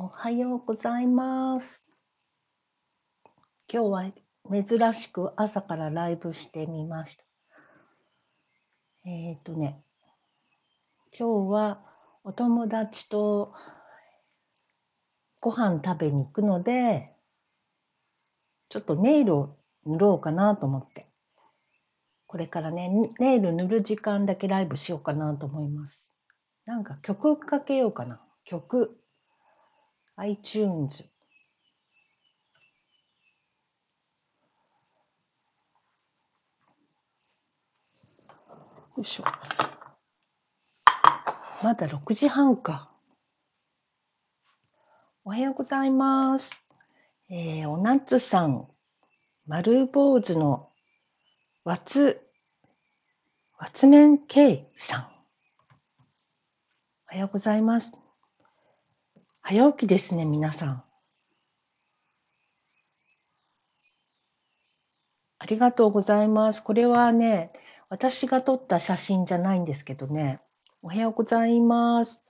おはようございます。今日は珍しく朝からライブしてみました。えっ、とね、今日はお友達とご飯食べに行くので、ちょっとネイルを塗ろうかなと思って。これからね、ネイル塗る時間だけライブしようかなと思います。なんか曲かけようかな。曲。iTunes。よいしょ。まだ6時半か。おはようございます。えー、おなつさん、丸坊主のわつ、わつめんけいさん。おはようございます。早起きですね、皆さん。ありがとうございます。これはね、私が撮った写真じゃないんですけどね。おはようございます。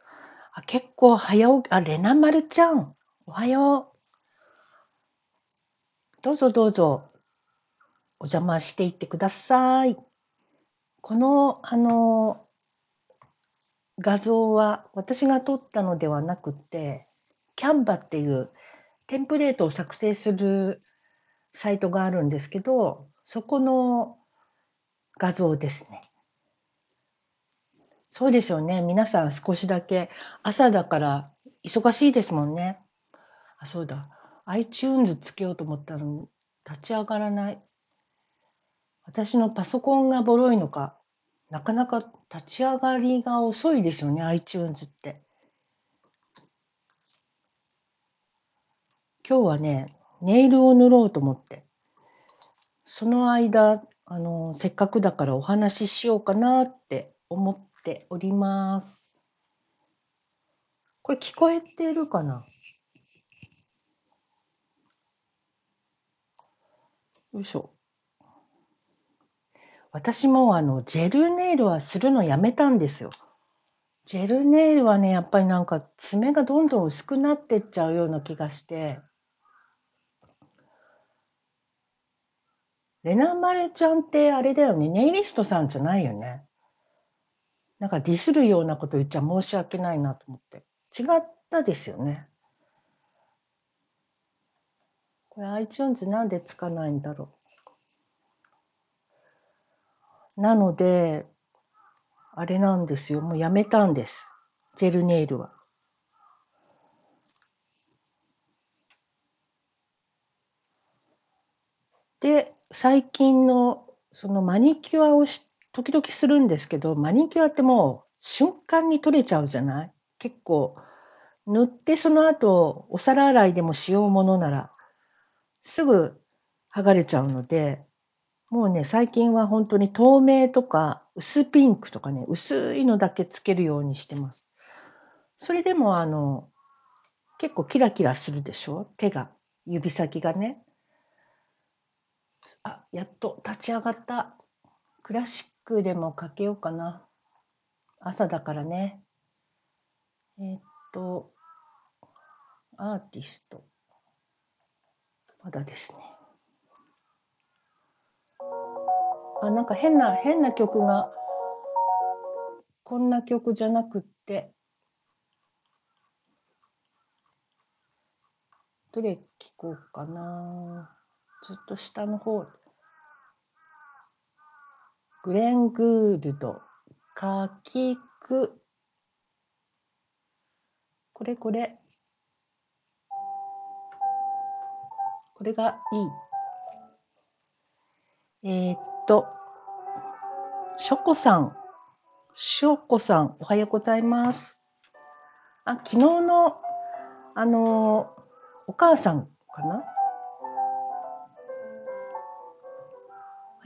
あ結構早起き、あ、レナマルちゃん。おはよう。どうぞどうぞ。お邪魔していってください。この、あの、画像は私が撮ったのではなくて、キャンバっていうテンプレートを作成するサイトがあるんですけど、そこの画像ですね。そうですよね。皆さん少しだけ朝だから忙しいですもんね。あ、そうだ。iTunes つけようと思ったのに立ち上がらない。私のパソコンがボロいのか、なかなか立ち上がりが遅いですよね、iTunes って。今日はね、ネイルを塗ろうと思って。その間、あの、せっかくだからお話ししようかなって思っております。これ聞こえてるかな？よいしょ。私もあの、ジェルネイルはするのやめたんですよ。ジェルネイルはね、やっぱりなんか爪がどんどん薄くなってっちゃうような気がして、レナマルちゃんってあれだよね、ネイリストさんじゃないよね。なんかディスるようなこと言っちゃ申し訳ないなと思って。違ったですよね。これ iTunes なんでつかないんだろう。なので、あれなんですよ。もうやめたんです。ジェルネイルは。で、最近のそのマニキュアをし時々するんですけど、マニキュアってもう瞬間に取れちゃうじゃない？結構塗ってその後お皿洗いでもしようものならすぐ剥がれちゃうので、もうね、最近は本当に透明とか薄ピンクとかね、薄いのだけつけるようにしてます。それでもあの、結構キラキラするでしょ？手が、指先がね。あ、やっと立ち上がった。クラシックでもかけようかな。朝だからね。えーっと、アーティスト。まだですね。あ、なんか変な、変な曲が、こんな曲じゃなくって、どれ聴こうかな。ずっと下の方。グレン・グールド、かきく。これこれ。これがいい。えーっと、ショコさん、ショコさん、おはようございます。あ、昨日の、あの、お母さんかな？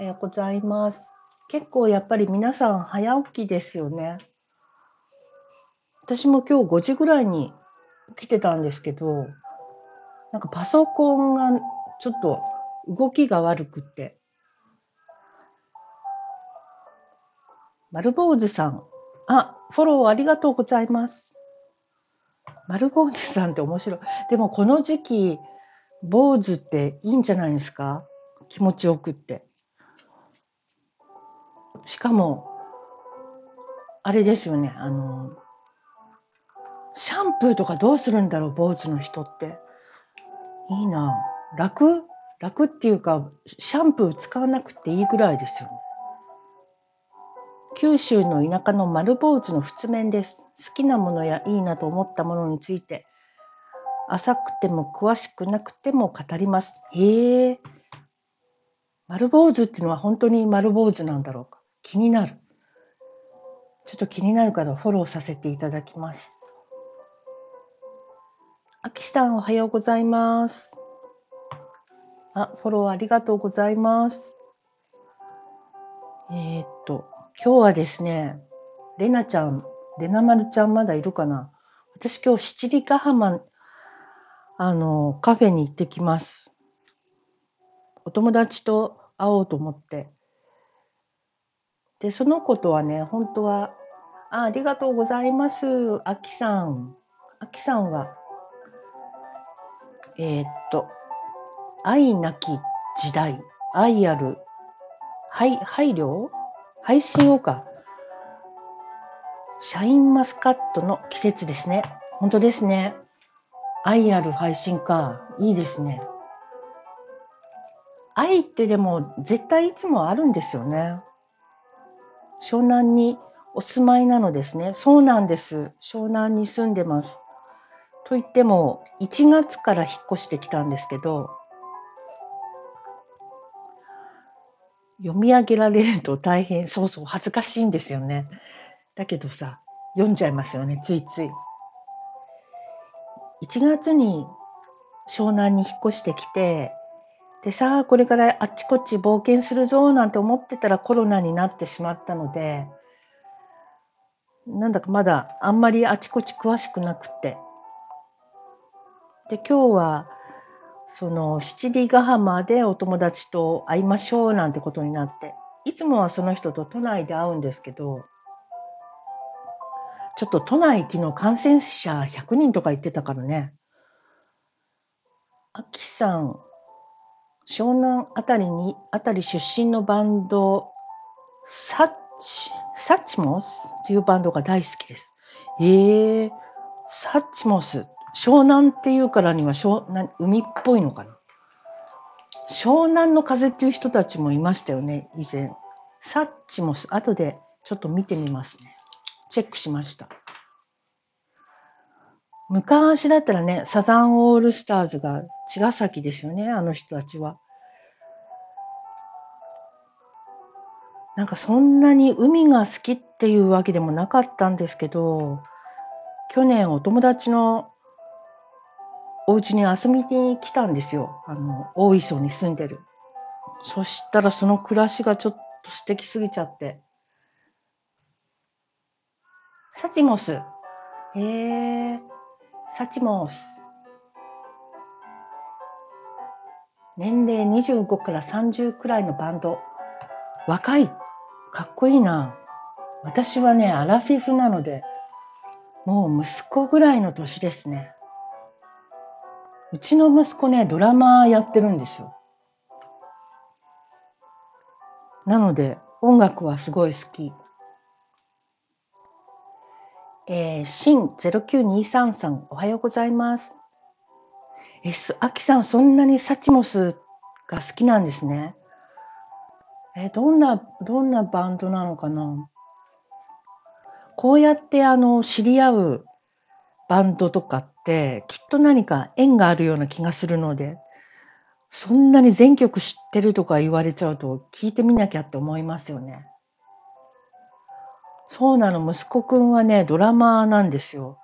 おはようございます。結構やっぱり皆さん早起きですよね。私も今日5時ぐらいに起きてたんですけど、なんかパソコンがちょっと動きが悪くて。丸坊主さん。あ、フォローありがとうございます。丸坊主さんって面白い。でもこの時期、坊主っていいんじゃないですか？気持ちよくって。しかもあれですよね、あのシャンプーとかどうするんだろう、坊主の人って。いいな。楽？楽っていうか、シャンプー使わなくていいぐらいですよね。九州の田舎の丸坊主の仏面です。好きなものやいいなと思ったものについて、浅くても詳しくなくても語ります。へえ。丸坊主っていうのは本当に丸坊主なんだろうか。気になる。ちょっと気になるからフォローさせていただきます。あきさんおはようございます。あ、フォローありがとうございます。えー、っと、今日はですね、れなちゃん、れなまるちゃんまだいるかな？私今日七里ヶ浜、あの、カフェに行ってきます。お友達と会おうと思って。で、その子とはね、本当は、あありがとうございます。あきさん。あきさんは、えー、っと、愛なき時代、愛ある、配配慮？配信をか。シャインマスカットの季節ですね。本当ですね。愛ある配信か。いいですね。愛ってでも絶対いつもあるんですよね。湘南にお住まいなのですね。そうなんです。湘南に住んでます。と言っても、1月から引っ越してきたんですけど、読み上げられると大変、そうそう、恥ずかしいんですよね。だけどさ、読んじゃいますよね、ついつい。1月に湘南に引っ越してきて、でさあ、これからあっちこっち冒険するぞなんて思ってたらコロナになってしまったので、なんだかまだあんまりあちこち詳しくなくて。で、今日はその七里ヶ浜でお友達と会いましょうなんてことになって、いつもはその人と都内で会うんですけど、ちょっと都内昨日感染者100人とか言ってたからね。あきさん、湘南あたりに、あたり出身のバンド、サッチ、サッチモスというバンドが大好きです。ええー、サッチモス。湘南っていうからには湘南海っぽいのかな。湘南の風っていう人たちもいましたよね、以前。サッチも後でちょっと見てみますね。チェックしました。昔だったらね、サザンオールスターズが茅ヶ崎ですよね、あの人たちは。なんかそんなに海が好きっていうわけでもなかったんですけど、去年お友達のお家に遊びに来たんですよ。あの、大磯に住んでる。そしたらその暮らしがちょっと素敵すぎちゃって。サチモス。へえ、サチモス。年齢25から30くらいのバンド。若い。かっこいいな。私はね、アラフィフなので、もう息子ぐらいの年ですね。うちの息子ね、ドラマやってるんですよ。なので、音楽はすごい好き。えー、シン0923さん、おはようございます。え、す、あきさん、そんなにサチモスが好きなんですね。えどんな、どんなバンドなのかな？こうやってあの、知り合うバンドとかって、きっと何か縁があるような気がするので、そんなに全曲知ってるとか言われちゃうと、聞いてみなきゃって思いますよね。そうなの、息子くんはね、ドラマーなんですよ。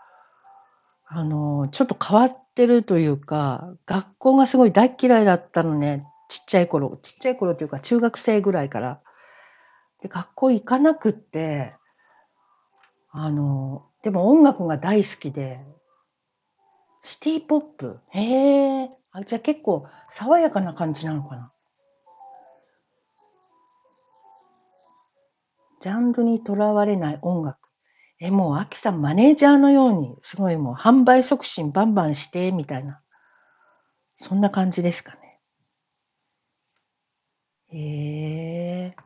あの、ちょっと変わってるというか、学校がすごい大嫌いだったのね、ちっちゃい頃。ちっちゃい頃というか中学生ぐらいから。で、学校行かなくって、あの、でも音楽が大好きで、シティポップへえ。あ、じゃあ結構爽やかな感じなのかな。ジャンルにとらわれない音楽。え、もうアキさんマネージャーのように、すごいもう販売促進バンバンしてみたいな。そんな感じですかね。へえ。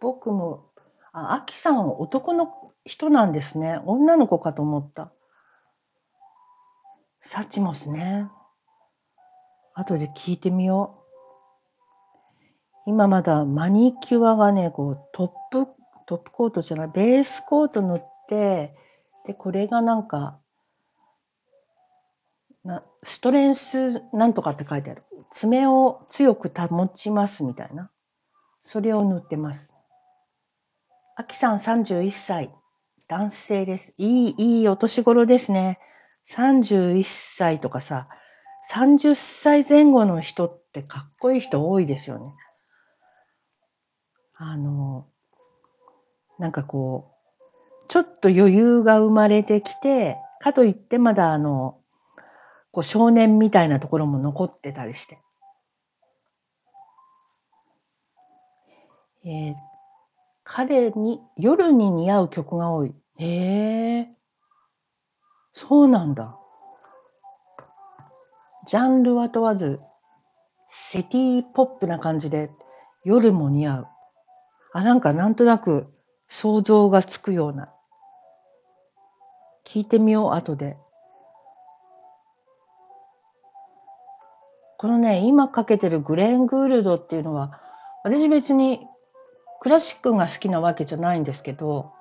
僕も、あ、アキさんは男の人なんですね。女の子かと思った。サチモスね。後で聞いてみよう。今まだマニキュアがね、こうトップ、トップコートじゃない、ベースコート塗って、で、これがなんか、ストレンスなんとかって書いてある。爪を強く保ちますみたいな。それを塗ってます。あきさん31歳。男性です。いい、いいお年頃ですね。31歳とかさ、30歳前後の人ってかっこいい人多いですよね。あの、なんかこう、ちょっと余裕が生まれてきて、かといってまだあの、こう少年みたいなところも残ってたりして。えー、彼に夜に似合う曲が多い。へえ。そうなんだ。ジャンルは問わず、セティポップな感じで夜も似合う。あ、なんかなんとなく想像がつくような。聞いてみよう、後で。このね、今かけてるグレン・グールドっていうのは、私別にクラシックが好きなわけじゃないんですけど、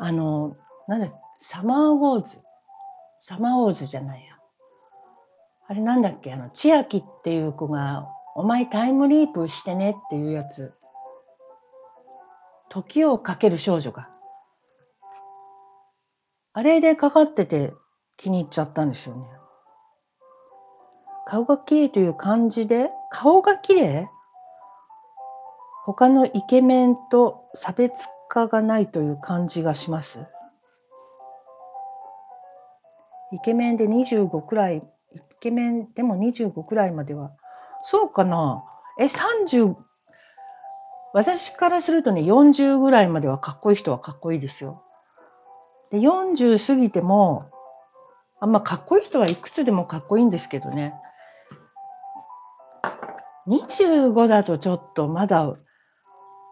あの、なんだ、サマーウォーズ。サマーウォーズじゃないや。あれなんだっけあの、千秋っていう子が、お前タイムリープしてねっていうやつ。時をかける少女が。あれでかかってて気に入っちゃったんですよね。顔が綺麗という感じで、顔が綺麗？他のイケメンと差別化がないという感じがします。イケメンで25くらい、イケメンでも25くらいまでは、そうかな？え、30、私からするとね、40ぐらいまではかっこいい人はかっこいいですよ。で、40過ぎても、あんまかっこいい人はいくつでもかっこいいんですけどね。25だとちょっとまだ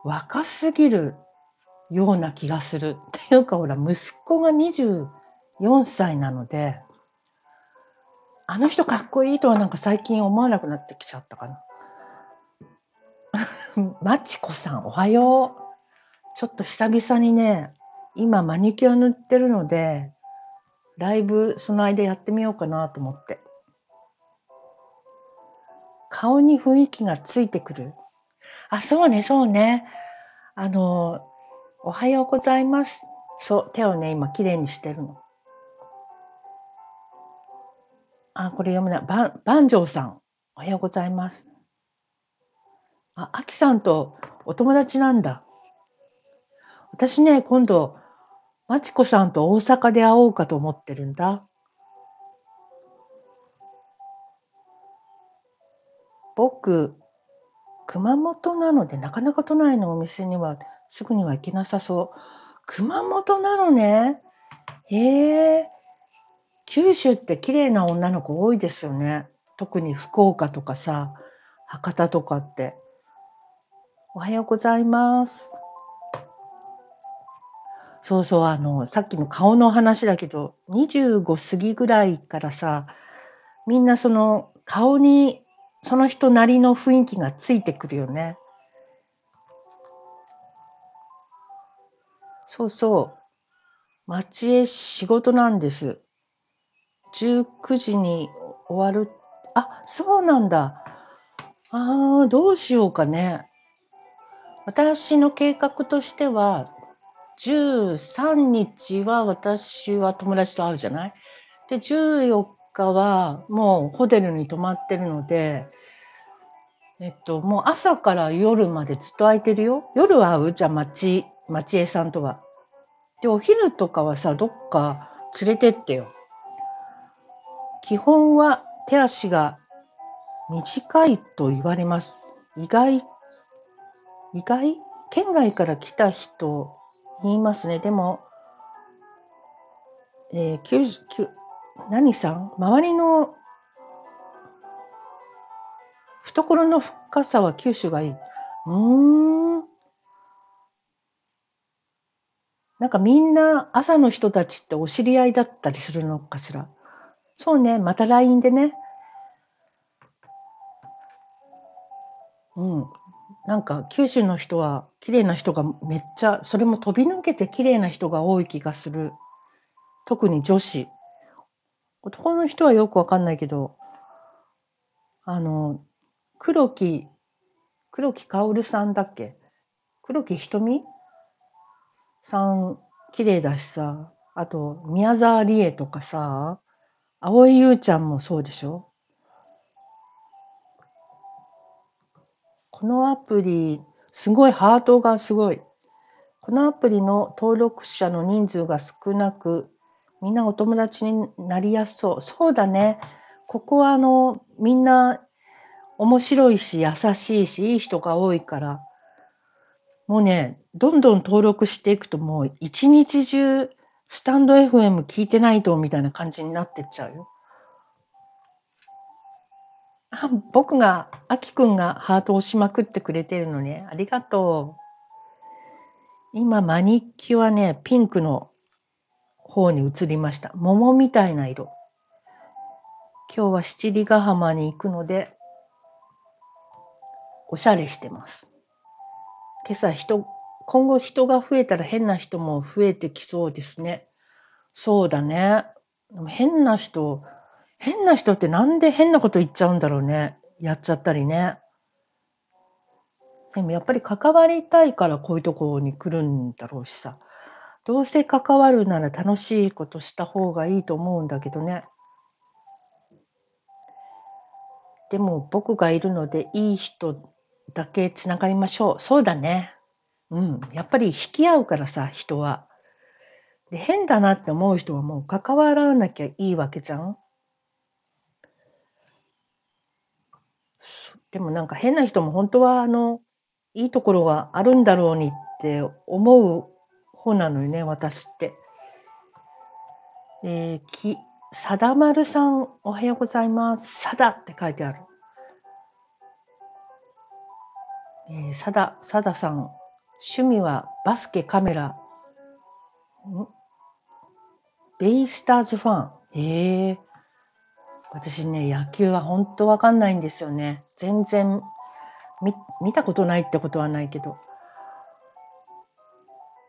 若すぎるような気がする。っていうかほら、息子が24歳なので、あの人かっこいいとはなんか最近思わなくなってきちゃったかな。まちこさん、おはよう。ちょっと久々にね、今マニキュア塗ってるので、ライブその間やってみようかなと思って。顔に雰囲気がついてくる。あ、そうね、そうね。あの、おはようございます。そう、手をね、今きれいにしてるの。あ、これ読むない。ばん、万丈さん。おはようございます。あ、あきさんとお友達なんだ。私ね、今度、まちこさんと大阪で会おうかと思ってるんだ。僕、熊本なので、なかなか都内のお店にはすぐには行けなさそう。熊本なのね。へえ。九州って綺麗な女の子多いですよね。特に福岡とかさ、博多とかって。おはようございます。そうそう、あの、さっきの顔の話だけど、25過ぎぐらいからさ、みんなその顔にその人なりの雰囲気がついてくるよね。そうそう。町へ仕事なんです。19時に終わる。あ、そうなんだ。ああ、どうしようかね。私の計画としては、13日は私は友達と会うじゃない？で、14はもうホテルに泊まってるので、えっと、もう朝から夜までずっと空いてるよ。夜は会うじゃあ、町、町江さんとは。で、お昼とかはさ、どっか連れてってよ。基本は手足が短いと言われます。意外、意外？県外から来た人言いますね。でも、えー、何さん？周りの懐の深さは九州がいい。うーん。なんかみんな朝の人たちってお知り合いだったりするのかしら？そうね、また LINE でね。うん。なんか九州の人は綺麗な人がめっちゃ、それも飛び抜けて綺麗な人が多い気がする。特に女子。男の人はよくわかんないけど、あの、黒木、黒木薫さんだっけ？黒木瞳さん、綺麗だしさ。あと、宮沢りえとかさ、蒼井優ちゃんもそうでしょ？このアプリ、すごいハートがすごい。このアプリの登録者の人数が少なく、みんなお友達になりやすそう。そうだね。ここはあの、みんな面白いし、優しいし、いい人が多いから、もうね、どんどん登録していくともう一日中スタンド FM 聞いてないとみたいな感じになってっちゃうよ。あ、僕が、あきくんがハートを押しまくってくれてるのね。ありがとう。今、マニキュアね、ピンクの方に移りました。桃みたいな色。今日は七里ヶ浜に行くので、おしゃれしてます。今朝人、今後人が増えたら変な人も増えてきそうですね。そうだね。変な人、変な人ってなんで変なこと言っちゃうんだろうね。やっちゃったりね。でもやっぱり関わりたいからこういうところに来るんだろうしさ。どうせ関わるなら楽しいことした方がいいと思うんだけどね。でも僕がいるのでいい人だけつながりましょう。そうだね。うん。やっぱり引き合うからさ、人は。で、変だなって思う人はもう関わらなきゃいいわけじゃん。でもなんか変な人も本当はあの、いいところがあるんだろうにって思う方なのよね、私って。えー、き、さだまるさん、おはようございます。さだって書いてある。えー、さだ、さださん、趣味はバスケ、カメラ。ベイスターズファン。ええー、私ね、野球は本当わかんないんですよね。全然見、見たことないってことはないけど。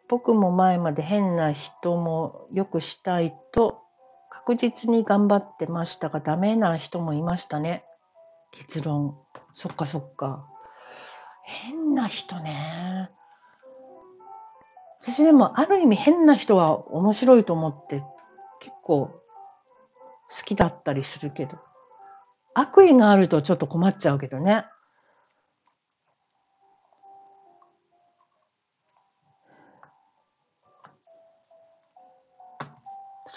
僕も前まで変な人もよくしたいと確実に頑張ってましたがダメな人もいましたね。結論。そっかそっか。変な人ね。私でもある意味変な人は面白いと思って結構好きだったりするけど。悪意があるとちょっと困っちゃうけどね。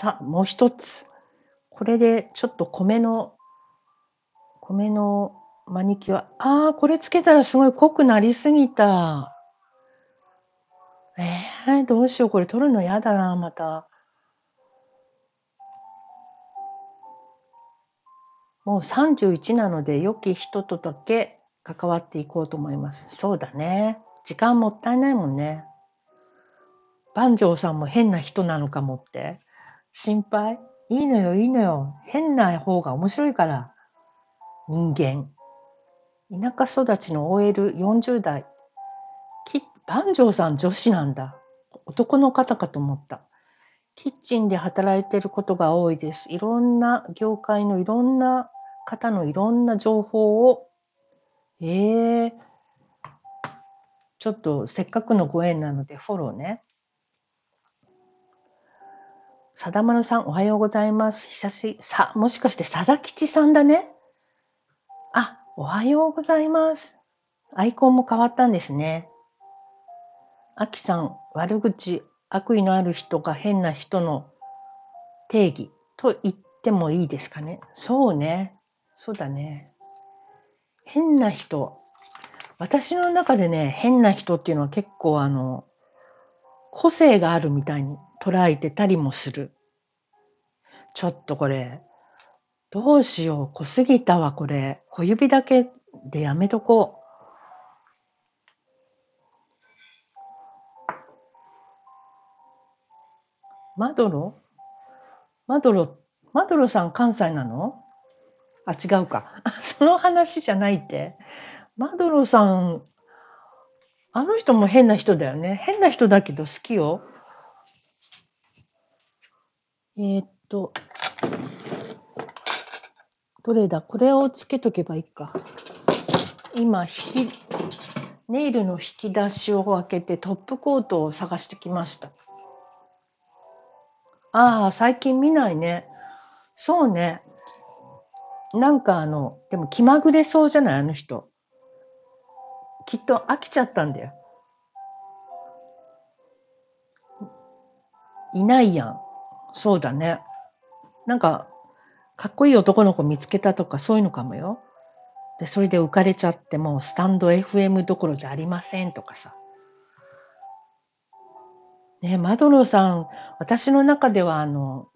さあ、もう一つ。これでちょっと米の、米のマニキュア。ああ、これつけたらすごい濃くなりすぎた。ええー、どうしよう。これ取るの嫌だな、また。もう31なので、良き人とだけ関わっていこうと思います。そうだね。時間もったいないもんね。万丈さんも変な人なのかもって。心配？いいのよ、いいのよ。変な方が面白いから。人間。田舎育ちの OL40 代。き、万丈さん女子なんだ。男の方かと思った。キッチンで働いてることが多いです。いろんな業界のいろんな方のいろんな情報を、ええー、ちょっとせっかくのご縁なのでフォローね。さだまるさん、おはようございます。久し、さ、もしかしてさだきちさんだね？あ、おはようございます。アイコンも変わったんですね。あきさん、悪口、悪意のある人が変な人の定義と言ってもいいですかね？そうね。そうだね。変な人。私の中でね、変な人っていうのは結構あの、個性があるみたいに捉えてたりもする。ちょっとこれ、どうしよう、濃すぎたわ、これ。小指だけでやめとこう。マドロ？マドロ、マドロさん関西なの？あ、違うか。その話じゃないって。マドロさん、あの人も変な人だよね。変な人だけど好きよ。え、っと、どれだ？これをつけとけばいいか。今、引き、ネイルの引き出しを開けてトップコートを探してきました。ああ、最近見ないね。そうね。なんかあの、でも気まぐれそうじゃない？あの人。きっと飽きちゃったんだよ。いないやん。そうだね。なんか、かっこいい男の子見つけたとかそういうのかもよ。で、それで浮かれちゃってもうスタンド FM どころじゃありませんとかさ。ね、マドローさん、私の中ではあの、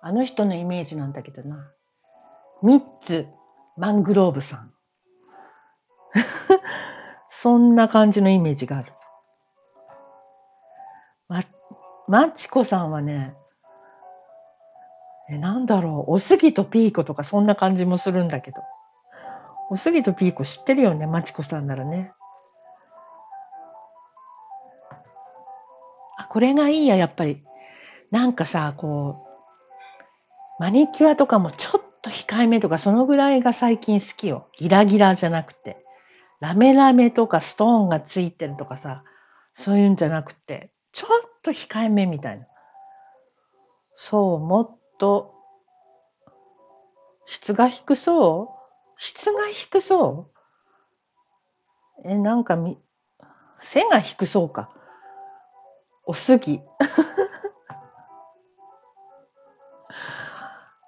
あの人のイメージなんだけどな。ミッツ・マングローブさん。そんな感じのイメージがある。ま、マチコさんはね、え、なんだろう、おすぎとピーコとかそんな感じもするんだけど。おすぎとピーコ知ってるよね、マチコさんならね。あ、これがいいや、やっぱり。なんかさ、こう、マニキュアとかもちょっと控えめとか、そのぐらいが最近好きよ。ギラギラじゃなくて。ラメラメとかストーンがついてるとかさ、そういうんじゃなくて、ちょっと控えめみたいな。そう、もっと、質が低そう？質が低そう？え、なんかみ、背が低そうか。おすぎ。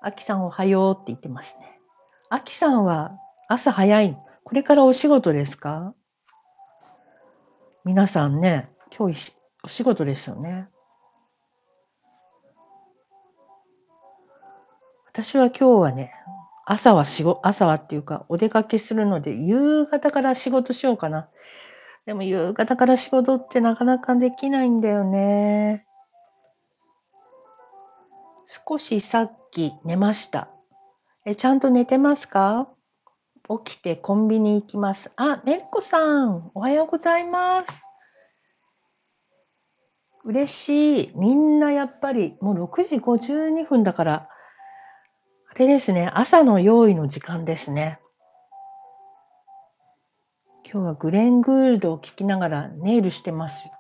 あきさんおはようって言ってますね。あきさんは朝早い。これからお仕事ですか？皆さんね、今日お仕事ですよね。私は今日はね、朝は仕事、朝はっていうか、お出かけするので、夕方から仕事しようかな。でも夕方から仕事ってなかなかできないんだよね。少しさっき寝ました。え、ちゃんと寝てますか？起きてコンビニ行きます。あ、ねっこさん、おはようございます。嬉しい。みんなやっぱり、もう6時52分だから、れですね、朝の用意の時間ですね。今日はグレン・グールドを聞きながらネイルしてます。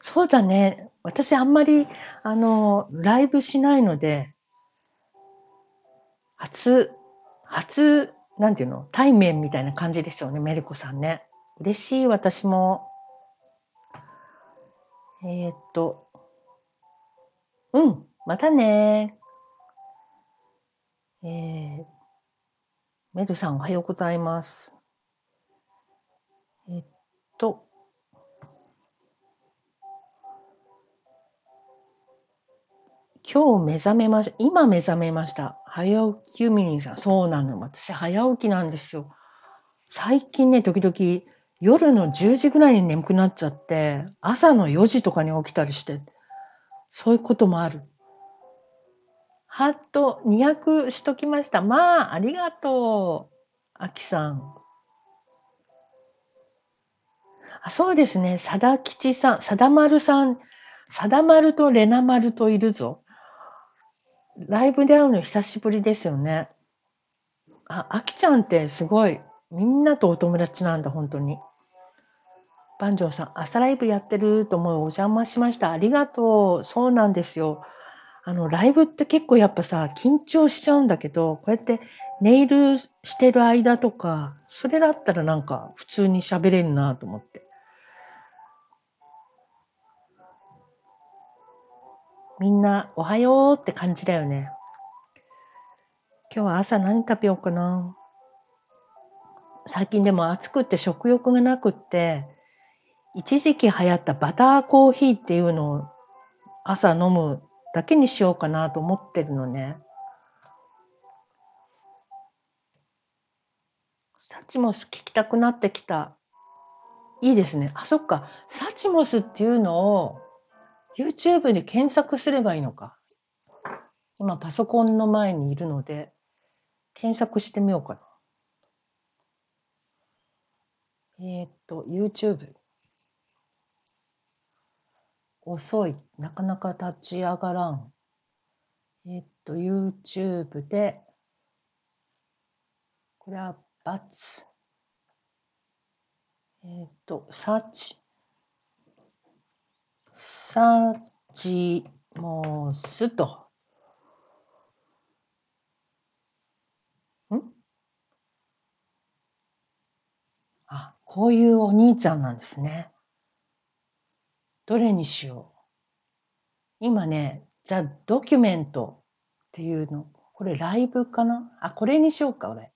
そうだね。私あんまり、あの、ライブしないので、初、初、なんていうの？対面みたいな感じですよね、メルコさんね。嬉しい、私も。えー、っと、うん、またね。えー、メルさんおはようございます。えっと、今日目覚めました。今目覚めました。早起きユミニンさん。そうなの。私早起きなんですよ。最近ね、時々夜の10時ぐらいに眠くなっちゃって、朝の4時とかに起きたりして、そういうこともある。ハート200しときました。まあ、ありがとう。あきさん。あそうですね。さだきちさん、さだまるさん、さだまるとれなまるといるぞ。ライブで会うの久しぶりですよね。あ、あきちゃんってすごい、みんなとお友達なんだ、本当に。万丈さん、朝ライブやってると思う。お邪魔しました。ありがとう。そうなんですよ。あの、ライブって結構やっぱさ、緊張しちゃうんだけど、こうやってネイルしてる間とか、それだったらなんか普通に喋れるなと思って。みんなおはようって感じだよね。今日は朝何食べようかな。最近でも暑くて食欲がなくって、一時期流行ったバターコーヒーっていうのを朝飲むだけにしようかなと思ってるのね。サチモス聞きたくなってきた。いいですね。あ、そっか。サチモスっていうのを YouTube で検索すればいいのか。今パソコンの前にいるので、検索してみようかな。えっ、と、YouTube。遅い。なかなか立ち上がらん。えっ、と、YouTube で、これはバツ。えっ、と、サーチ。サーチモスと。ん？あ、こういうお兄ちゃんなんですね。どれにしよう。今ね、ザ・ドキュメントっていうの。これライブかな？あ、これにしようか、俺。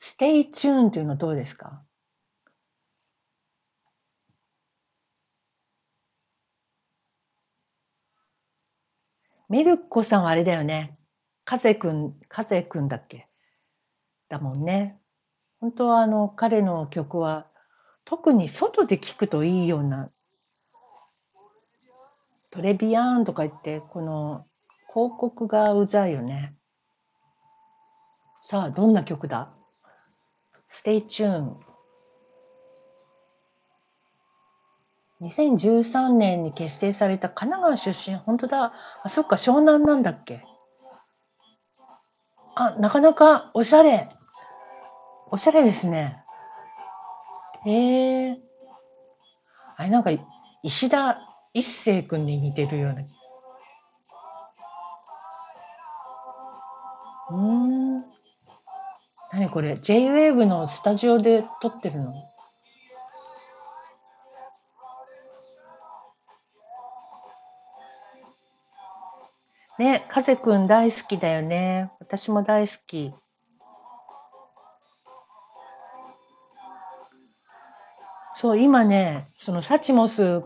StayTune っていうのどうですか？ミルコさんはあれだよね。風くん、風くんだっけ？だもんね。本当はあの、彼の曲は、特に外で聴くといいような、トレビアーンとか言って、この広告がうざいよね。さあ、どんな曲だ ?Stay tuned. 2013年に結成された神奈川出身、本当だ。あ、そっか、湘南なんだっけ？あ、なかなかおしゃれ。おしゃれですね。へえ。あれ、なんか、石田一生くんに似てるような。うーん。何これ ?J-Wave のスタジオで撮ってるの？ね、風くん大好きだよね。私も大好き。そう、今ね、そのサチモス、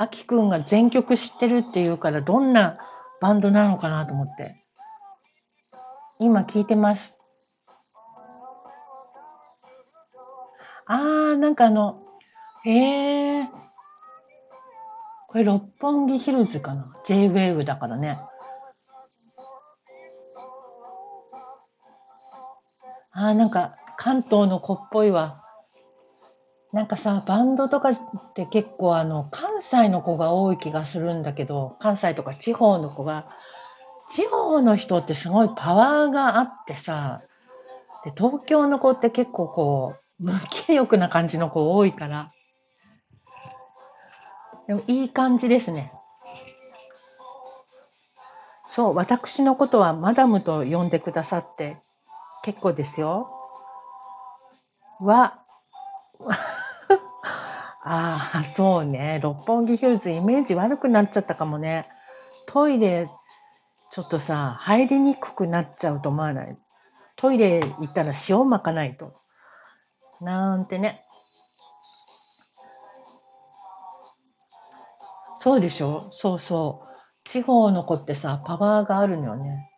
アキくんが全曲知ってるっていうから、どんなバンドなのかなと思って。今聞いてます。あー、なんかあの、へー。これ六本木ヒルズかな ?J-Wave だからね。あー、なんか関東の子っぽいわ。なんかさ、バンドとかって結構あの、関西の子が多い気がするんだけど、関西とか地方の子が、地方の人ってすごいパワーがあってさ、で東京の子って結構こう、無気力な感じの子多いから、でもいい感じですね。そう、私のことはマダムと呼んでくださって結構ですよ。は、ああ、そうね。六本木ヒルズイメージ悪くなっちゃったかもね。トイレ、ちょっとさ、入りにくくなっちゃうと思わない？トイレ行ったら塩まかないと。なんてね。そうでしょ？そうそう。地方の子ってさ、パワーがあるのよね。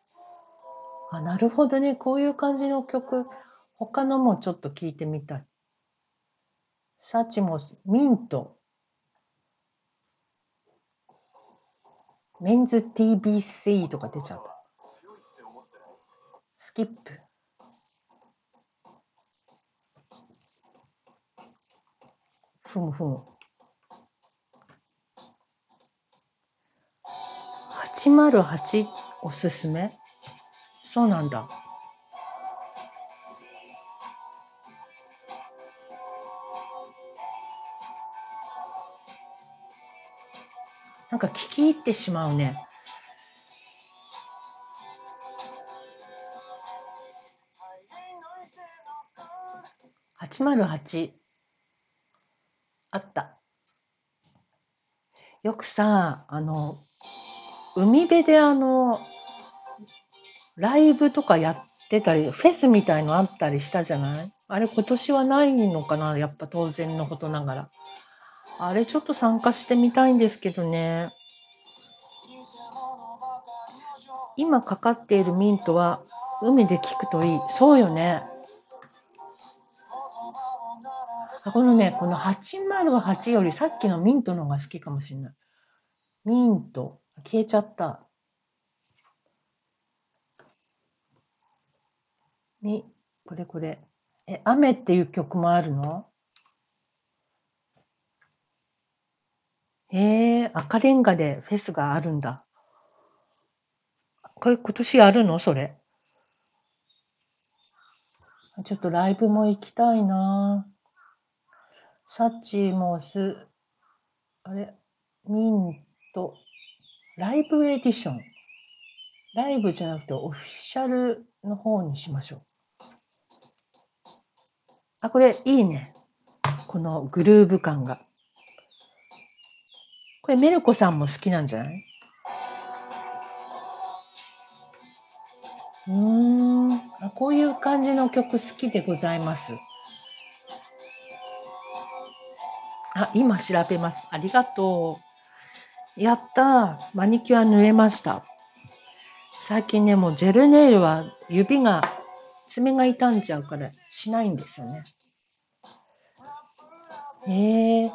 あ、なるほどね。こういう感じの曲、他のもちょっと聞いてみたい。サチモス、ミント。メンズ TBC とか出ちゃった。スキップ。ふむふむ。808おすすめ？そうなんだ。か聞き入ってしまうね。808あった。よくさ、あの、海辺であの、ライブとかやってたり、フェスみたいのあったりしたじゃない？あれ、今年はないのかな？やっぱ当然のことながら。あれちょっと参加してみたいんですけどね。今かかっているミントは海で聞くといい。そうよね。このね、この808よりさっきのミントの方が好きかもしれない。ミント。消えちゃった。み、これこれ。え、雨っていう曲もあるの？へえ、赤レンガでフェスがあるんだ。これ今年あるの？それ。ちょっとライブも行きたいなサッチーもす、あれ、ミント、ライブエディション。ライブじゃなくてオフィシャルの方にしましょう。あ、これいいね。このグルーヴ感が。これメルコさんも好きなんじゃない？うーん。こういう感じの曲好きでございます。あ、今調べます。ありがとう。やったマニキュア塗れました。最近ね、もうジェルネイルは指が、爪が傷んじゃうからしないんですよね。へえ。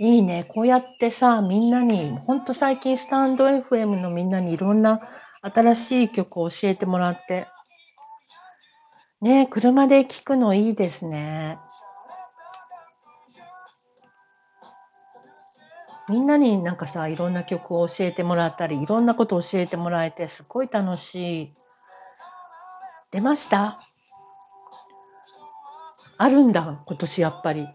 いいね。こうやってさ、みんなに、ほんと最近スタンド FM のみんなにいろんな新しい曲を教えてもらって。ね車で聴くのいいですね。みんなになんかさ、いろんな曲を教えてもらったり、いろんなこと教えてもらえて、すごい楽しい。出ました？あるんだ、今年やっぱり。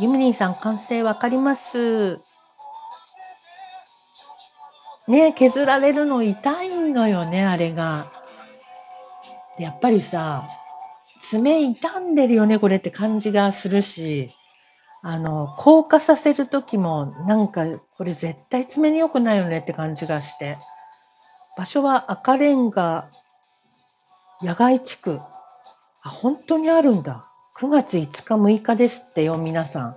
ユムリンさん、完成わかります。ね削られるの痛いのよね、あれが。でやっぱりさ、爪傷んでるよね、これって感じがするし、あの、硬化させる時も、なんか、これ絶対爪に良くないよねって感じがして。場所は赤レンガ野外地区。あ、本当にあるんだ。9月5日6日ですってよ、皆さん。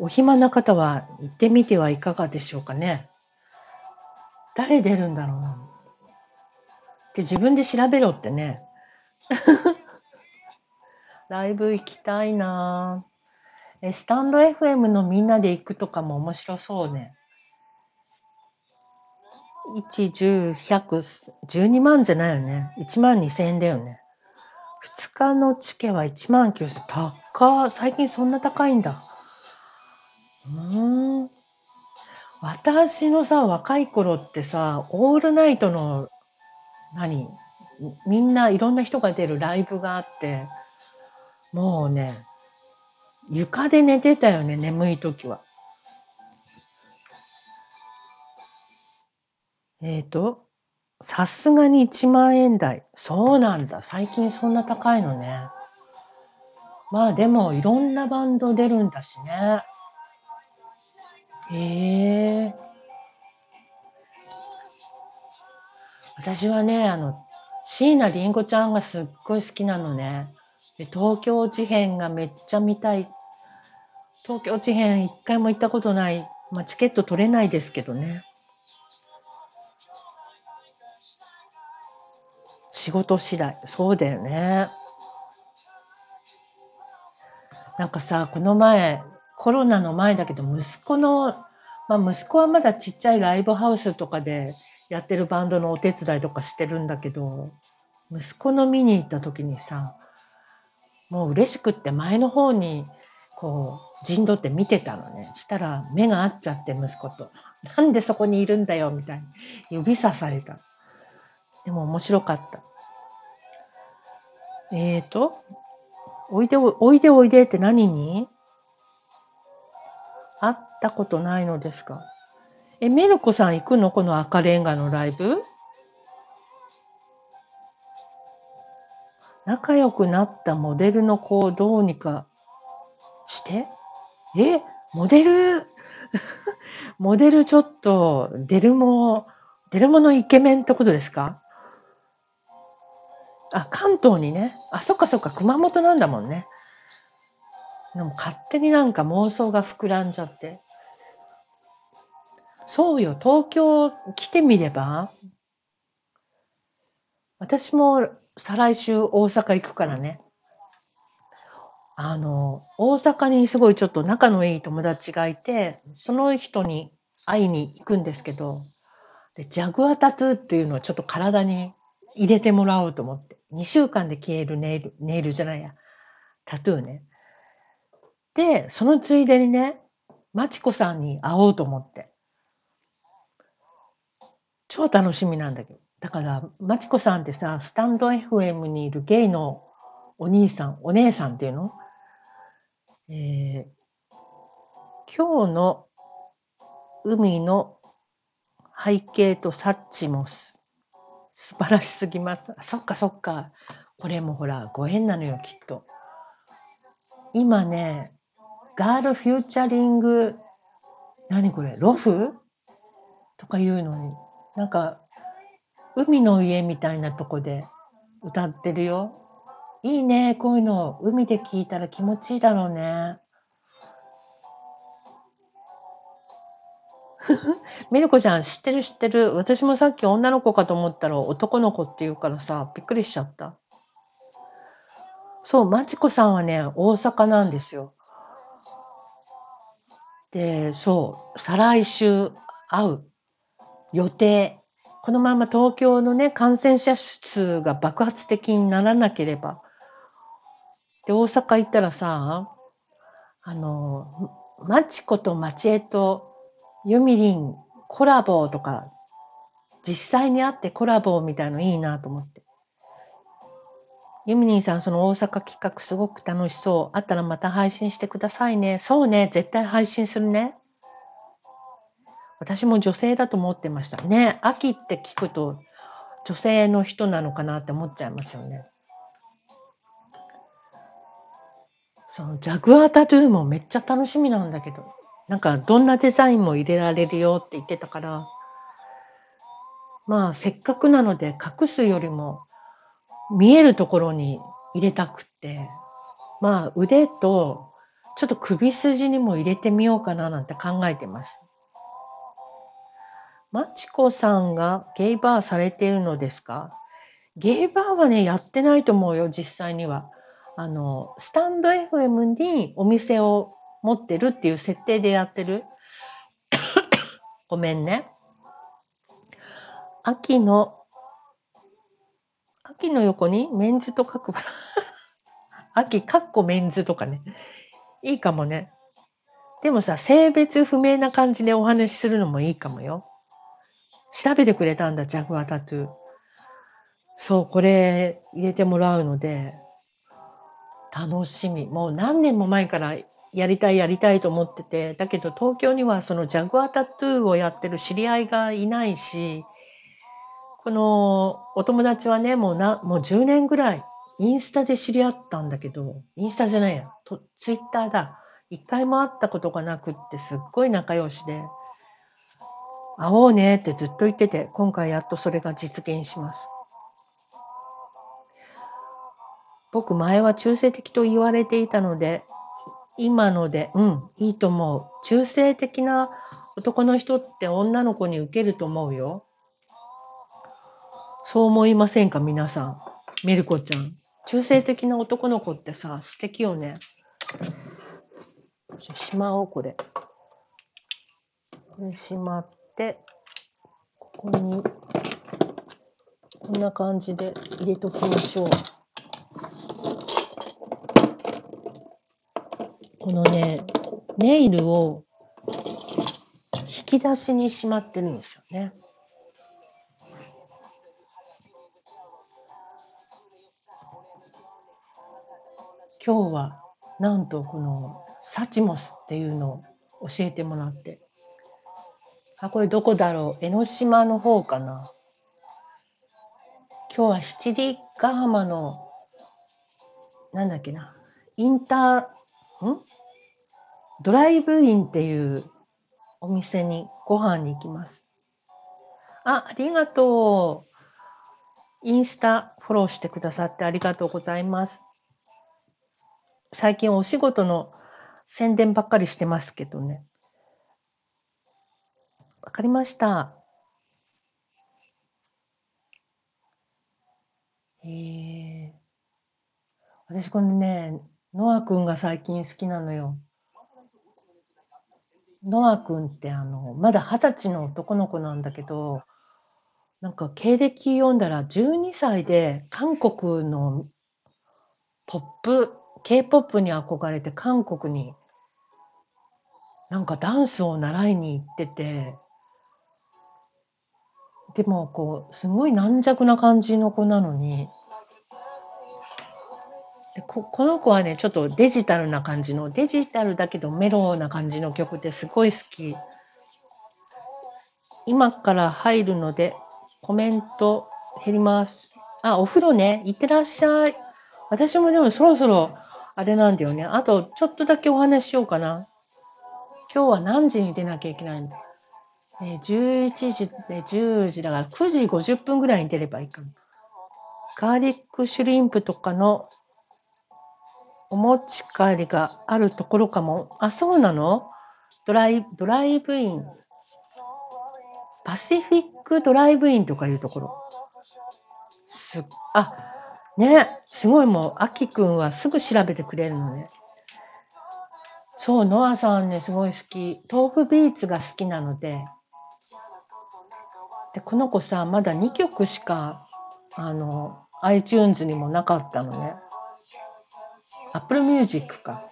お暇な方は行ってみてはいかがでしょうかね。誰出るんだろうな。で自分で調べろってね。ライブ行きたいなえ、スタンド FM のみんなで行くとかも面白そうね。1、10、100、12万じゃないよね。1万2千円だよね。2日のチケは1万9千円。高最近そんな高いんだ。うーん。私のさ、若い頃ってさ、オールナイトの、何？みんないろんな人が出るライブがあって、もうね、床で寝てたよね、眠い時は。えっ、と、さすがに1万円台。そうなんだ。最近そんな高いのね。まあでもいろんなバンド出るんだしね。へえ。私はね、あの、椎名林檎ちゃんがすっごい好きなのね。で東京事変がめっちゃ見たい。東京事変一回も行ったことない。まあチケット取れないですけどね。仕事次第。そうだよね。なんかさ、この前、コロナの前だけど、息子の、まあ息子はまだちっちゃいライブハウスとかでやってるバンドのお手伝いとかしてるんだけど、息子の見に行った時にさ、もう嬉しくって前の方にこう陣取って見てたのね。したら目が合っちゃって息子と。なんでそこにいるんだよみたいに指さされた。でも面白かった。えーと、おいでおいでおいでって何に？会ったことないのですか？え、メルコさん行くの？この赤レンガのライブ？仲良くなったモデルの子をどうにかして？えモデル？モデルちょっと、デルモ、デルモのイケメンってことですか？あ、関東にね。あ、そっかそっか、熊本なんだもんね。でも勝手になんか妄想が膨らんじゃって。そうよ、東京来てみれば私も再来週大阪行くからね。あの、大阪にすごいちょっと仲のいい友達がいて、その人に会いに行くんですけど、でジャグアタトゥーっていうのをちょっと体に入れてもらおうと思って。2週間で消えるネイル、ネイルじゃないや。タトゥーね。で、そのついでにね、マチコさんに会おうと思って。超楽しみなんだけど。だから、マチコさんってさ、スタンド FM にいるゲイのお兄さん、お姉さんっていうの？えー、今日の海の背景とサッチモス。素晴らしすぎます。そっかそっか。これもほら、ご縁なのよ、きっと。今ね、ガールフューチャリング、何これ、ロフ？とかいうのに、なんか、海の家みたいなとこで歌ってるよ。いいね、こういうの。海で聞いたら気持ちいいだろうね。ミルコちゃん、知ってる知ってる。私もさっき女の子かと思ったら男の子って言うからさ、びっくりしちゃった。そう、マチコさんはね、大阪なんですよ。で、そう、再来週会う予定。このまま東京のね、感染者数が爆発的にならなければ。で、大阪行ったらさ、あの、マチコとマチエとユミリンコラボとか、実際に会ってコラボみたいのいいなと思って。ユミリンさん、その大阪企画すごく楽しそう。あったらまた配信してくださいね。そうね、絶対配信するね。私も女性だと思ってました。ね、秋って聞くと女性の人なのかなって思っちゃいますよね。そのジャグアータトゥーもめっちゃ楽しみなんだけど。なんかどんなデザインも入れられるよって言ってたから、まあせっかくなので隠すよりも見えるところに入れたくって、まあ腕とちょっと首筋にも入れてみようかななんて考えてます。マチコさんがゲイバーされているのですか？ゲイバーはね、やってないと思うよ、実際には。あの、スタンド FM にお店を持ってるっていう設定でやってる？ごめんね。秋の、秋の横にメンズと書く。秋、かっこメンズとかね。いいかもね。でもさ、性別不明な感じでお話しするのもいいかもよ。調べてくれたんだ、ジャグアタトゥー。そう、これ入れてもらうので、楽しみ。もう何年も前からやりたいやりたいと思ってて、だけど東京にはそのジャグアタトゥーをやってる知り合いがいないし、このお友達はね、もうな、もう10年ぐらいインスタで知り合ったんだけど、インスタじゃないや、とツイッターだ。一回も会ったことがなくってすっごい仲良しで、会おうねってずっと言ってて、今回やっとそれが実現します。僕前は中性的と言われていたので、今ので、うん、いいと思う。中性的な男の人って女の子に受けると思うよ。そう思いませんか皆さん。メルコちゃん。中性的な男の子ってさ、素敵よね。しまおう、これ。これしまって、ここに、こんな感じで入れときましょう。このね、ネイルを引き出しにしまってるんですよね。今日はなんとこのサチモスっていうのを教えてもらって。あ、これどこだろう？江ノ島の方かな今日は七里ヶ浜の、なんだっけな、インター、ん？ドライブインっていうお店にご飯に行きます。あ、ありがとう。インスタフォローしてくださってありがとうございます。最近お仕事の宣伝ばっかりしてますけどね。わかりました。ええ。私このね、ノア君が最近好きなのよ。ノア君ってあの、まだ二十歳の男の子なんだけど、なんか経歴読んだら12歳で韓国のポップ、K-POP に憧れて韓国になんかダンスを習いに行っててでもこう、すごい軟弱な感じの子なのにで、ここの子はね、ちょっとデジタルな感じの、デジタルだけどメローな感じの曲ですごい好き。今から入るので、コメント減ります。あ、お風呂ね、行ってらっしゃい。私もでもそろそろ、あれなんだよね。あとちょっとだけお話ししようかな。今日は何時に出なきゃいけないんだ。え、11時で10時だから9時50分ぐらいに出ればいいかな。ガーリックシュリンプとかのお持ち帰りがあるところかも。あ、そうなの？ドライ、ドライブイン。パシフィックドライブインとかいうところ。す、あ、ね、すごいもう、あきくんはすぐ調べてくれるのね。そう、ノアさんね、すごい好き。 tofubeats が好きなので。で、この子さ、まだ2曲しか、あの、iTunes にもなかったのね。Apple Music か。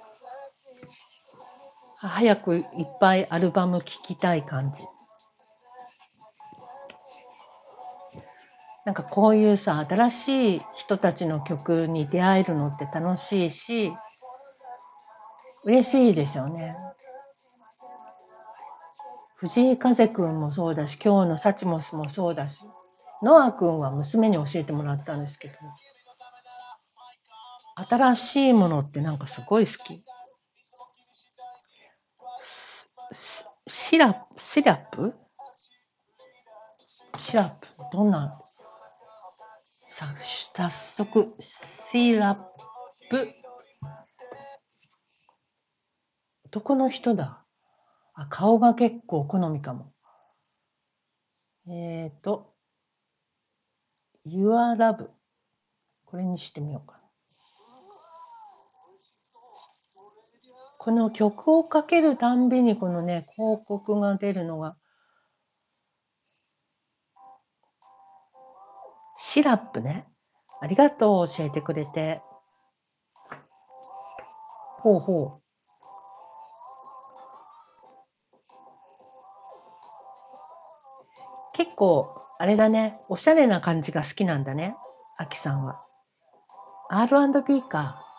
早くいっぱいアルバム聴きたい感じ。なんかこういうさ、新しい人たちの曲に出会えるのって楽しいし、嬉しいでしょうね。藤井風くんもそうだし、今日のサチモスもそうだし、ノアくんは娘に教えてもらったんですけど、新しいものってなんかすごい好き。シラップシラップ？シラップ？どんなさ早速シラップどこの人だ？あ顔が結構好みかも。えっ、ー、と Your Love これにしてみようか。この曲をかけるたんびにこのね、広告が出るのが、シラップね。ありがとう、教えてくれて。ほうほう。結構、あれだね、おしゃれな感じが好きなんだね、あきさんは。R&B か。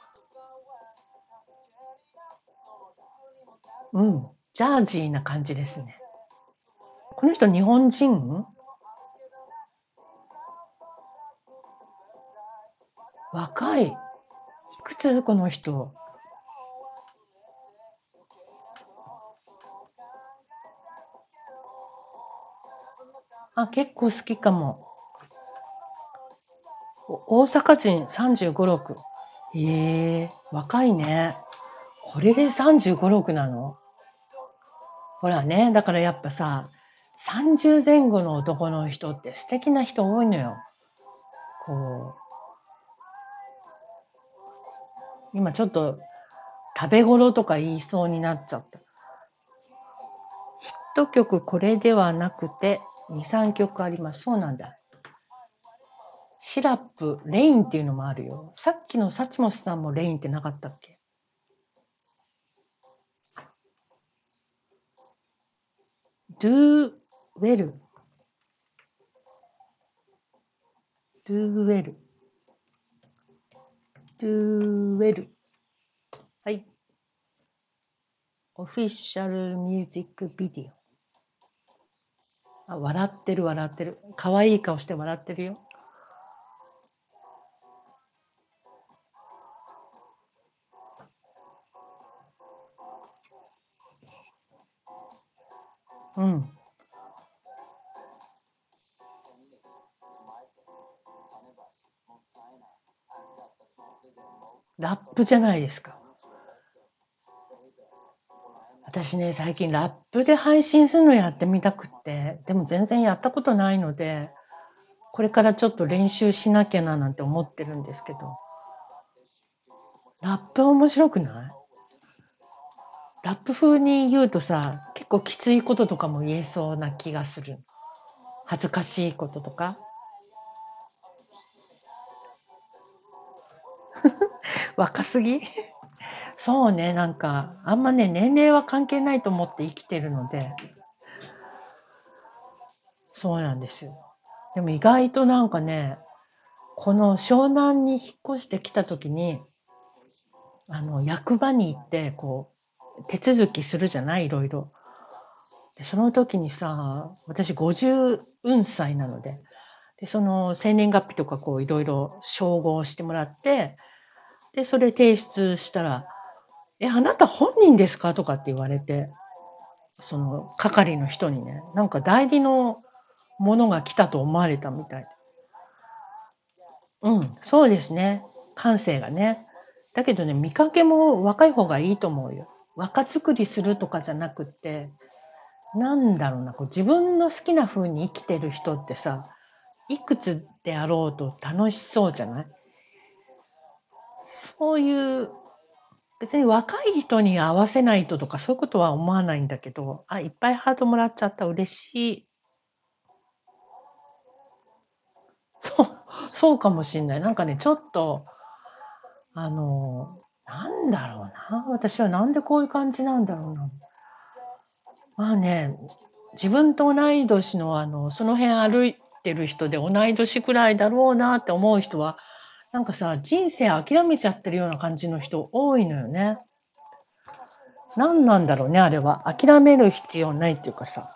うん、ジャージーな感じですね。この人日本人？若い。いくつ？この人。あ、結構好きかも。大阪人35、6。ええー、若いね。これで35、6なの？ほらね、だからやっぱさ、30前後の男の人って素敵な人多いのよ。こう。今ちょっと食べ頃とか言いそうになっちゃった。ヒット曲これではなくて2、3曲あります。そうなんだ。シラップ、レインっていうのもあるよ。さっきのサチモスさんもレインってなかったっけ？Do well. Do well. Do well. はい。オフィシャルミュージックビデオあ笑ってる笑ってる。可愛い顔して笑ってるよ。うん。ラップじゃないですか。私ね、最近ラップで配信するのやってみたくって、でも全然やったことないので、これからちょっと練習しなきゃななんて思ってるんですけど。ラップ面白くない？ラップ風に言うとさ、構きついこととかも言えそうな気がする。恥ずかしいこととか。若すぎ？そうね、なんか、あんまね、年齢は関係ないと思って生きてるので。そうなんですよ。でも意外となんかね、この湘南に引っ越してきた時に、あの、役場に行って、こう、手続きするじゃない、いろいろ。で、その時にさ、私50うん歳なので、で、その生年月日とかこういろいろ照合してもらって、で、それ提出したら、「え、あなた本人ですか？」とかって言われて、その係の人にね、なんか代理の者が来たと思われたみたい。うん、そうですね。感性がね。だけどね、見かけも若い方がいいと思うよ。若作りするとかじゃなくって、なんだろうな、こう自分の好きな風に生きてる人ってさ、いくつであろうと楽しそうじゃない？そういう、別に若い人に合わせないととか、そういうことは思わないんだけど、あ、いっぱいハートもらっちゃった、嬉しい。そう、そうかもしんない。なんかね、ちょっと、あの、なんだろうな、私はなんでこういう感じなんだろうな。まあね、自分と同い年のあの、その辺歩いてる人で同い年くらいだろうなって思う人は、なんかさ、人生諦めちゃってるような感じの人多いのよね。何なんだろうね、あれは。諦める必要ないっていうかさ。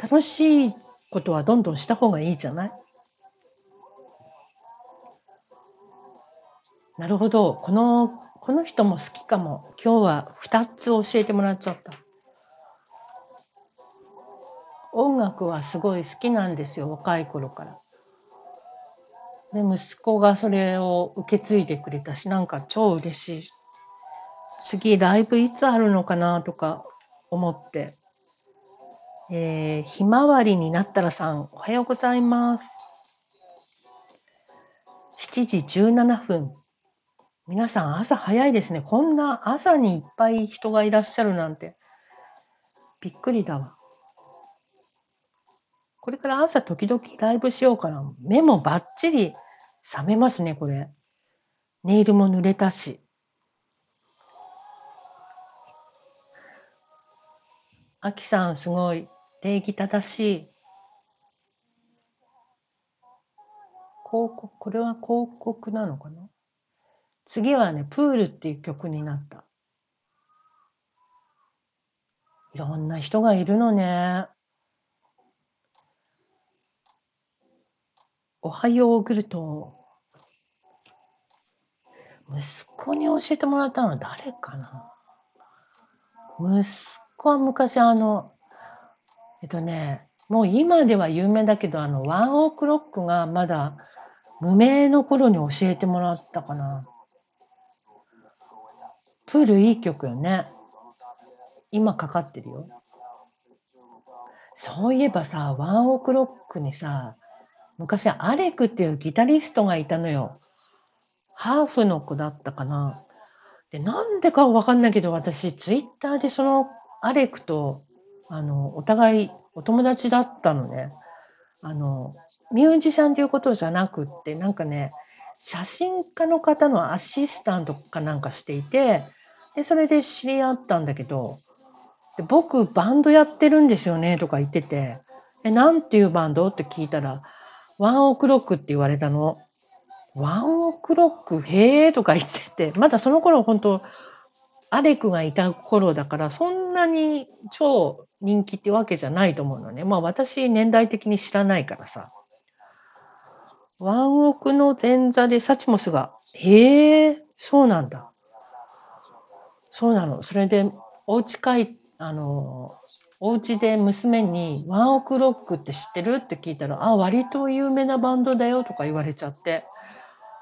楽しいことはどんどんした方がいいじゃない？なるほど、このこの人も好きかも。今日は2つ教えてもらっちゃった。音楽はすごい好きなんですよ、若い頃から。で、息子がそれを受け継いでくれたし、なんか超嬉しい。次ライブいつあるのかなとか思って。ええ、ひまわりになったらさん、おはようございます。7時17分。皆さん朝早いですね。こんな朝にいっぱい人がいらっしゃるなんて。びっくりだわ。これから朝時々ライブしようかな。目もばっちり覚めますね、これ。ネイルも塗れたし。あきさん、すごい礼儀正しい。広告これは広告なのかな？次はね、プールっていう曲になった。いろんな人がいるのね。おはヨーグルト。息子に教えてもらったのは誰かな？息子は昔あの、えっとね、もう今では有名だけど、あの、ワンオークロックがまだ無名の頃に教えてもらったかな。プールいい曲よね。今かかってるよ。そういえばさ、ワンオークロックにさ、昔アレクっていうギタリストがいたのよ。ハーフの子だったかな。で、なんでかわかんないけど、私ツイッターでそのアレクと、あの、お互いお友達だったのね。あの、ミュージシャンっていうことじゃなくって、なんかね、写真家の方のアシスタントかなんかしていて、で、それで知り合ったんだけど、で、僕バンドやってるんですよねとか言ってて、え、なんていうバンド？って聞いたら、ワンオクロックって言われたの。ワンオクロック、へえとか言ってて、まだその頃ほんと、アレクがいた頃だから、そんなに超人気ってわけじゃないと思うのね。まあ、私年代的に知らないからさ。ワンオクの前座でサチモスがへえ、そうなんだ。そうなの。それでお家帰あの、お家で娘にワンオクロックって知ってる？って聞いたら、あ、割と有名なバンドだよとか言われちゃって、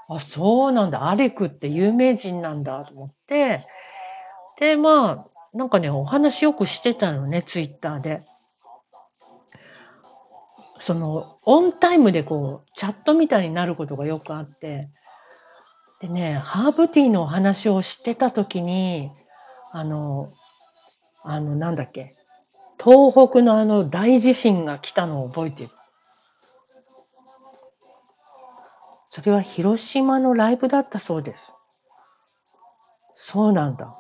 あ、そうなんだ、アレクって有名人なんだと思って、で、まあ、なんかね、お話よくしてたのね、ツイッターで。その、オンタイムでこう、チャットみたいになることがよくあって、でね、ハーブティーのお話をしてた時に、あの、あの、なんだっけ、東北のあの大地震が来たのを覚えてる。それは広島のライブだったそうです。そうなんだ。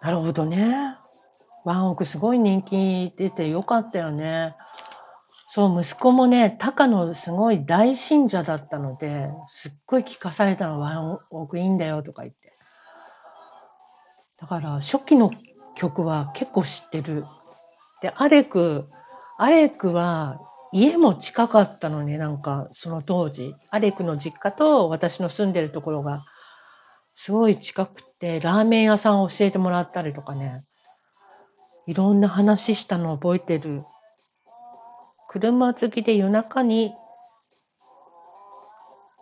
なるほどね。ワンオクすごい人気出てよかったよね。そう、息子もね、タカのすごい大信者だったので、すっごい聞かされたの、ワンオクいいんだよとか言って。だから初期の曲は結構知ってる。で、アレクアレクは家も近かったのに、なんかその当時。アレクの実家と私の住んでるところがすごい近くて、ラーメン屋さんを教えてもらったりとかね。いろんな話したの覚えてる。車好きで夜中に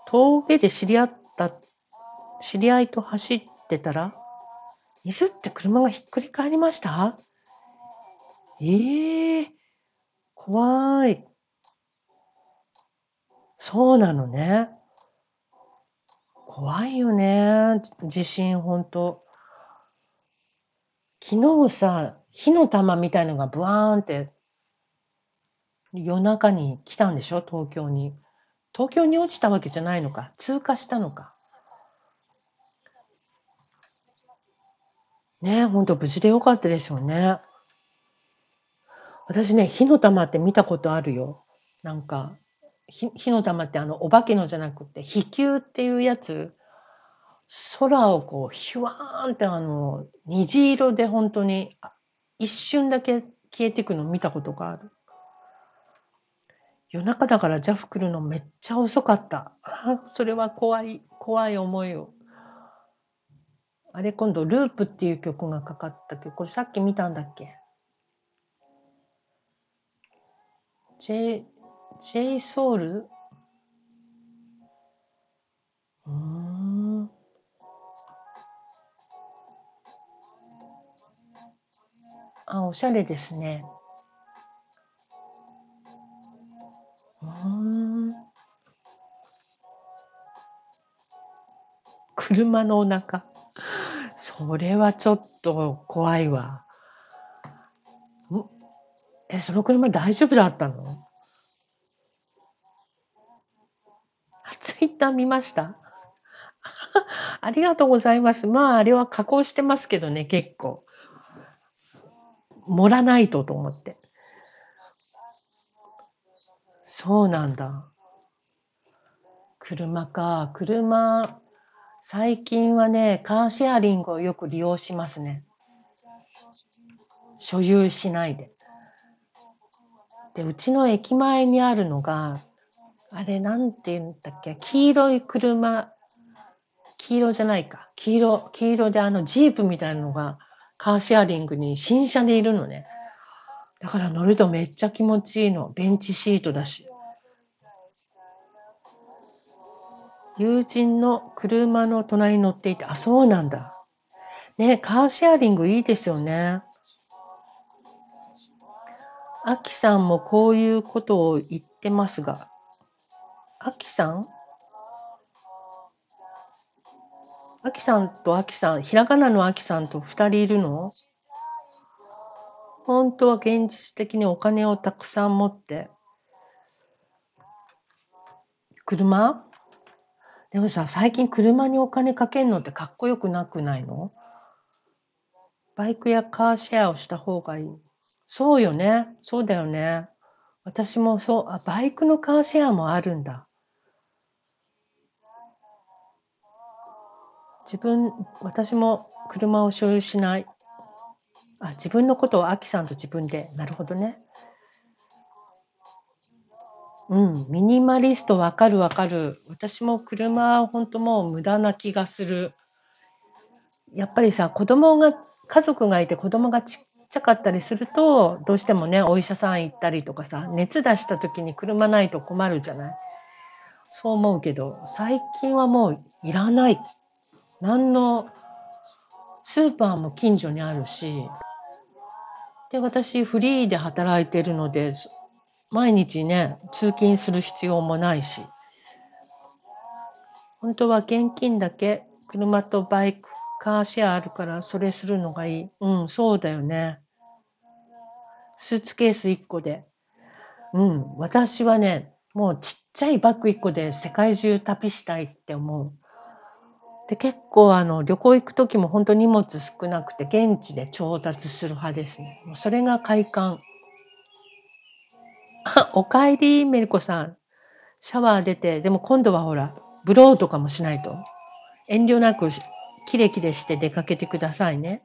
峠で知り合った知り合いと走ってたら、水って車がひっくり返りました？ええー、怖い。そうなのね。怖いよね、地震ほんと。昨日さ、火の玉みたいのがブワーンって夜中に来たんでしょ？東京に。東京に落ちたわけじゃないのか。通過したのか。ねえ、ほんと無事でよかったでしょうね。私ね、火の玉って見たことあるよ。なんか、火火の玉ってあの、お化けのじゃなくて、火球っていうやつ、空をこう、ヒュワーンってあの、虹色で本当に、一瞬だけ消えていくの見たことがある。夜中だから JAF 来るのめっちゃ遅かった。それは怖い、怖い思いを。あれ今度、ループっていう曲がかかったけど、これさっき見たんだっけ ?J、J ソウル？うん。あ、おしゃれですね。うん。車のお腹。それはちょっと怖いわ。え、その車大丈夫だったの？ツイッター見ました？ありがとうございます。まあ、あれは加工してますけどね、結構。盛らないとと思って。そうなんだ。車か。車、最近はね、カーシェアリングをよく利用しますね。所有しないで。で、うちの駅前にあるのが、あれなんて言うんだっけ、黄色い車、黄色じゃないか。黄色、黄色であのジープみたいなのがカーシェアリングに新車でいるのね。だから乗るとめっちゃ気持ちいいの。ベンチシートだし。友人の車の隣に乗っていて、あ、そうなんだ。ね、カーシェアリングいいですよね。アキさんもこういうことを言ってますが、アキさん？アキさんとアキさん、ひらがなのアキさんと二人いるの？本当は現実的にお金をたくさん持って、車？でもさ、最近車にお金かけるのってかっこよくなくないの？バイクやカーシェアをした方がいい。そうよね。そうだよね。私もそう、あ、バイクのカーシェアもあるんだ。自分、私も車を所有しない。あ、自分のことをアキさんと自分で。なるほどね。うん、ミニマリストわかるわかる。私も車は本当もう無駄な気がする。やっぱりさ、子供が、家族がいて子供がちっちゃかったりすると、どうしてもね、お医者さん行ったりとかさ、熱出した時に車ないと困るじゃない。そう思うけど、最近はもういらない。何のスーパーも近所にあるし、で、私フリーで働いてるので、毎日ね、通勤する必要もないし。本当は現金だけ、車とバイク、カーシェアあるからそれするのがいい。うん、そうだよね。スーツケース1個で。うん、私はね、もうちっちゃいバッグ1個で世界中旅したいって思う。で、結構あの旅行行く時も本当荷物少なくて現地で調達する派ですね。もうそれが快感。あ、おかえり、メリコさん。シャワー出て、でも今度はほら、ブローとかもしないと。遠慮なくキレキレして出かけてくださいね。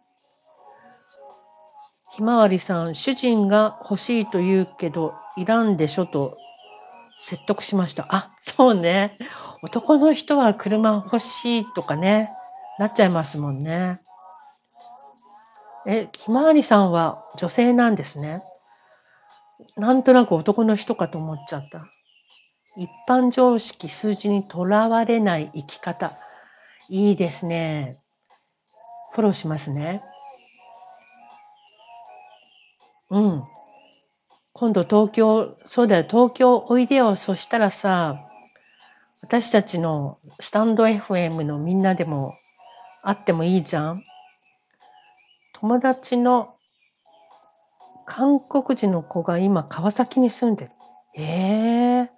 ひまわりさん、主人が欲しいと言うけど、いらんでしょと説得しました。あ、そうね。男の人は車欲しいとかね、なっちゃいますもんね。え、ひまわりさんは女性なんですね。なんとなく男の人かと思っちゃった。一般常識、数字にとらわれない生き方。いいですね。フォローしますね。うん。今度東京、そうだよ、東京おいでよ。そしたらさ、私たちのスタンド FM のみんなでも会ってもいいじゃん友達の韓国人の子が今川崎に住んでる。ええ、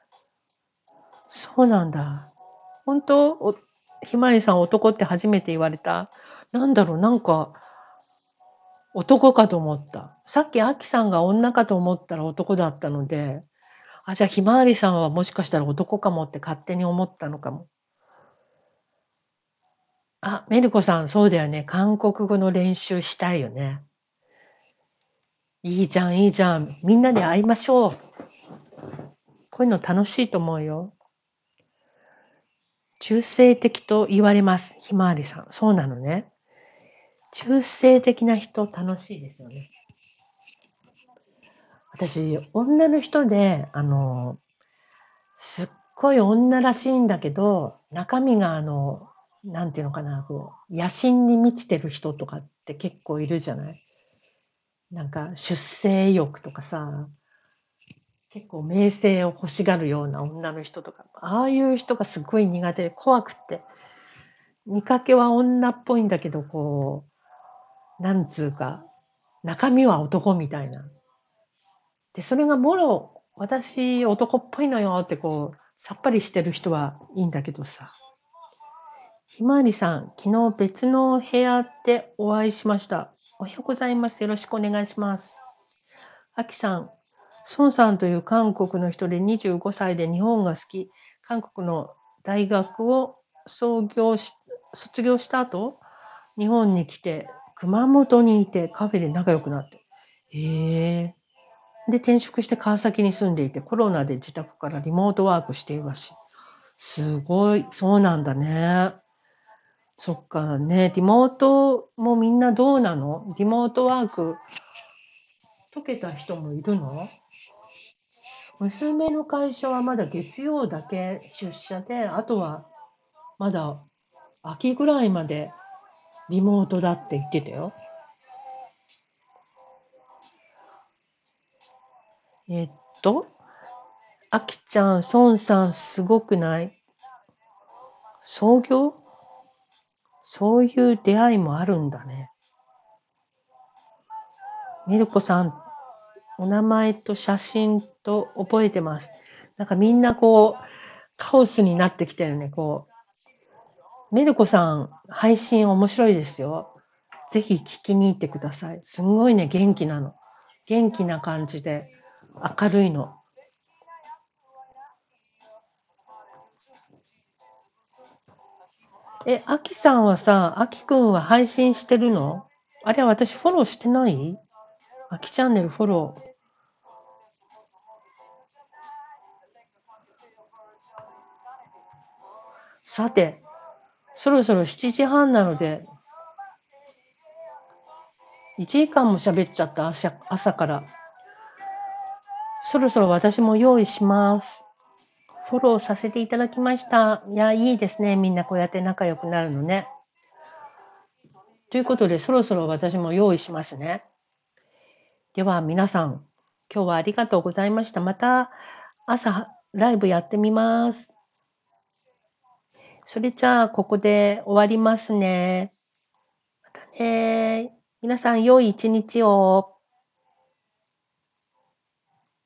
そうなんだ。本当？おひまわりさん男って初めて言われた？なんだろう、なんか、男かと思った。さっきあきさんが女かと思ったら男だったので、あ、じゃあひまわりさんはもしかしたら男かもって勝手に思ったのかも。あ、メルコさん、そうだよね。韓国語の練習したいよね。いいじゃん、いいじゃん。みんなで会いましょう。こういうの楽しいと思うよ。中性的と言われます。ひまわりさん。そうなのね。中性的な人楽しいですよね。私、女の人で、あの、すっごい女らしいんだけど、中身があの、なんていうのかな、こう、野心に満ちてる人とかって結構いるじゃないなんか出世欲とかさ、結構名声を欲しがるような女の人とか、ああいう人がすごい苦手で怖くって、見かけは女っぽいんだけど、こう、なんつうか、中身は男みたいな。で、それがもろ、私男っぽいのよってこう、さっぱりしてる人はいいんだけどさ。ひまわりさん、昨日別の部屋でお会いしました。おはようございます。よろしくお願いします。あきさん、孫さんという韓国の人で25歳で日本が好き、韓国の大学を創業し、卒業した後、日本に来て、熊本にいてカフェで仲良くなって。へえ。で、転職して川崎に住んでいて、コロナで自宅からリモートワークしているらしい。すごい、そうなんだね。そっかね、リモートもみんなどうなの？リモートワーク。解けた人もいるの？娘の会社はまだ月曜だけ出社で、あとはまだ秋ぐらいまでリモートだって言ってたよ。えっと、あきちゃん、孫さんすごくない？創業？そういう出会いもあるんだね。ミルコさん、お名前と写真と覚えてます。なんかみんなこう、カオスになってきてるね、こう。ミルコさん、配信面白いですよ。ぜひ聞きに行ってください。すんごいね、元気なの。元気な感じで、明るいの。え、あきさんはさ、あきくんは配信してるの？あれは、私フォローしてない？あきチャンネルフォロー。さて、そろそろ7時半なので、1時間も喋っちゃった、あしゃ朝から。そろそろ私も用意します。フォローさせていただきました。いや、いいですね。みんなこうやって仲良くなるのね。ということで、そろそろ私も用意しますね。では、皆さん、今日はありがとうございました。また朝ライブやってみます。それじゃあ、ここで終わりますね。またね。皆さん、良い一日を。